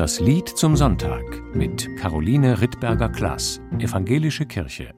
Das Lied zum Sonntag mit Caroline Rittberger-Klaas, Evangelische Kirche.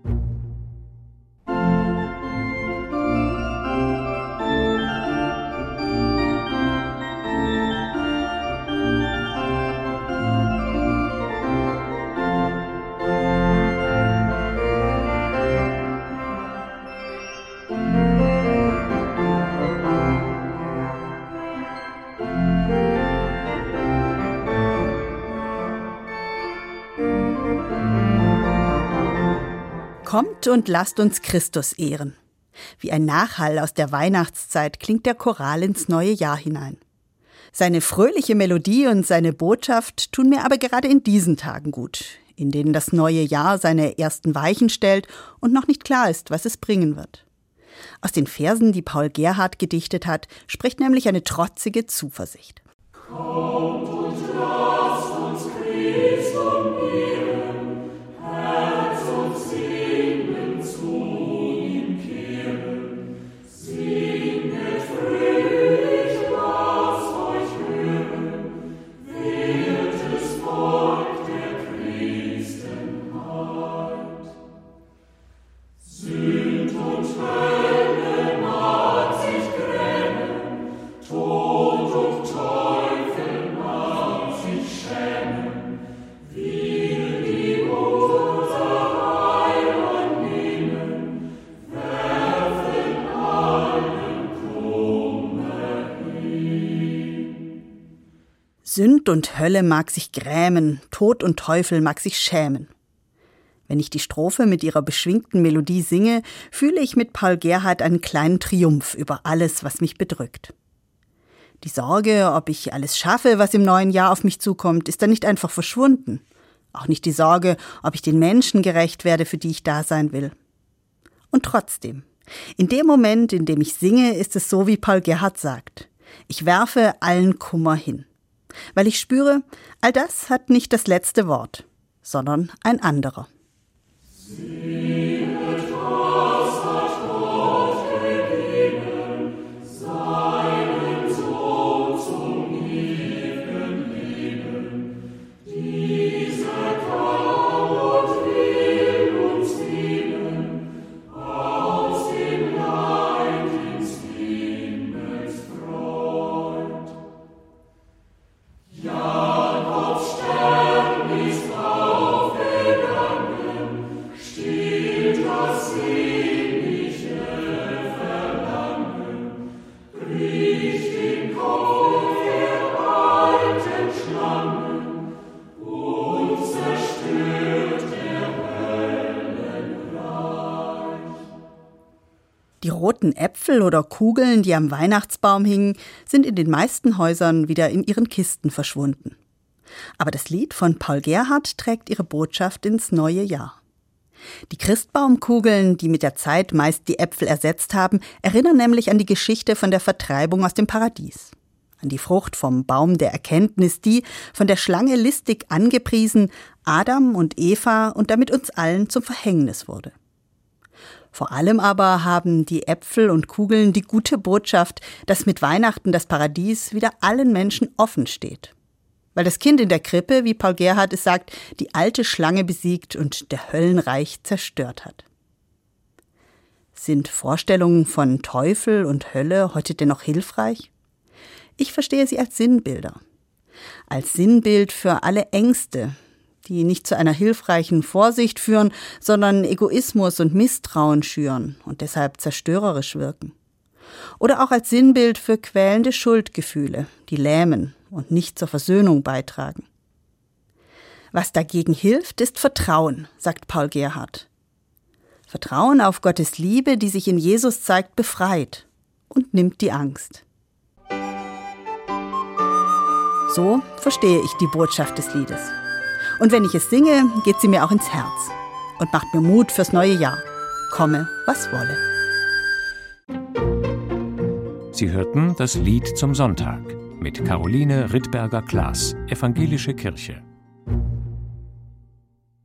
Kommt und lasst uns Christus ehren. Wie ein Nachhall aus der Weihnachtszeit klingt der Choral ins neue Jahr hinein. Seine fröhliche Melodie und seine Botschaft tun mir aber gerade in diesen Tagen gut, in denen das neue Jahr seine ersten Weichen stellt und noch nicht klar ist, was es bringen wird. Aus den Versen, die Paul Gerhard gedichtet hat, spricht nämlich eine trotzige Zuversicht. Kommt Sünd und Hölle mag sich grämen, Tod und Teufel mag sich schämen. Wenn ich die Strophe mit ihrer beschwingten Melodie singe, fühle ich mit Paul Gerhardt einen kleinen Triumph über alles, was mich bedrückt. Die Sorge, ob ich alles schaffe, was im neuen Jahr auf mich zukommt, ist dann nicht einfach verschwunden. Auch nicht die Sorge, ob ich den Menschen gerecht werde, für die ich da sein will. Und trotzdem, in dem Moment, in dem ich singe, ist es so, wie Paul Gerhardt sagt. Ich werfe allen Kummer hin. Weil ich spüre, all das hat nicht das letzte Wort, sondern ein anderer. Die roten Äpfel oder Kugeln, die am Weihnachtsbaum hingen, sind in den meisten Häusern wieder in ihren Kisten verschwunden. Aber das Lied von Paul Gerhardt trägt ihre Botschaft ins neue Jahr. Die Christbaumkugeln, die mit der Zeit meist die Äpfel ersetzt haben, erinnern nämlich an die Geschichte von der Vertreibung aus dem Paradies. An die Frucht vom Baum der Erkenntnis, die, von der Schlange listig angepriesen, Adam und Eva und damit uns allen zum Verhängnis wurde. Vor allem aber haben die Äpfel und Kugeln die gute Botschaft, dass mit Weihnachten das Paradies wieder allen Menschen offen steht. Weil das Kind in der Krippe, wie Paul Gerhardt es sagt, die alte Schlange besiegt und der Höllenreich zerstört hat. Sind Vorstellungen von Teufel und Hölle heute dennoch hilfreich? Ich verstehe sie als Sinnbilder. Als Sinnbild für alle Ängste, die nicht zu einer hilfreichen Vorsicht führen, sondern Egoismus und Misstrauen schüren und deshalb zerstörerisch wirken. Oder auch als Sinnbild für quälende Schuldgefühle, die lähmen und nicht zur Versöhnung beitragen. Was dagegen hilft, ist Vertrauen, sagt Paul Gerhardt. Vertrauen auf Gottes Liebe, die sich in Jesus zeigt, befreit und nimmt die Angst. So verstehe ich die Botschaft des Liedes. Und wenn ich es singe, geht sie mir auch ins Herz und macht mir Mut fürs neue Jahr. Komme, was wolle. Sie hörten das Lied zum Sonntag mit Caroline Rittberger-Klaas, Evangelische Kirche.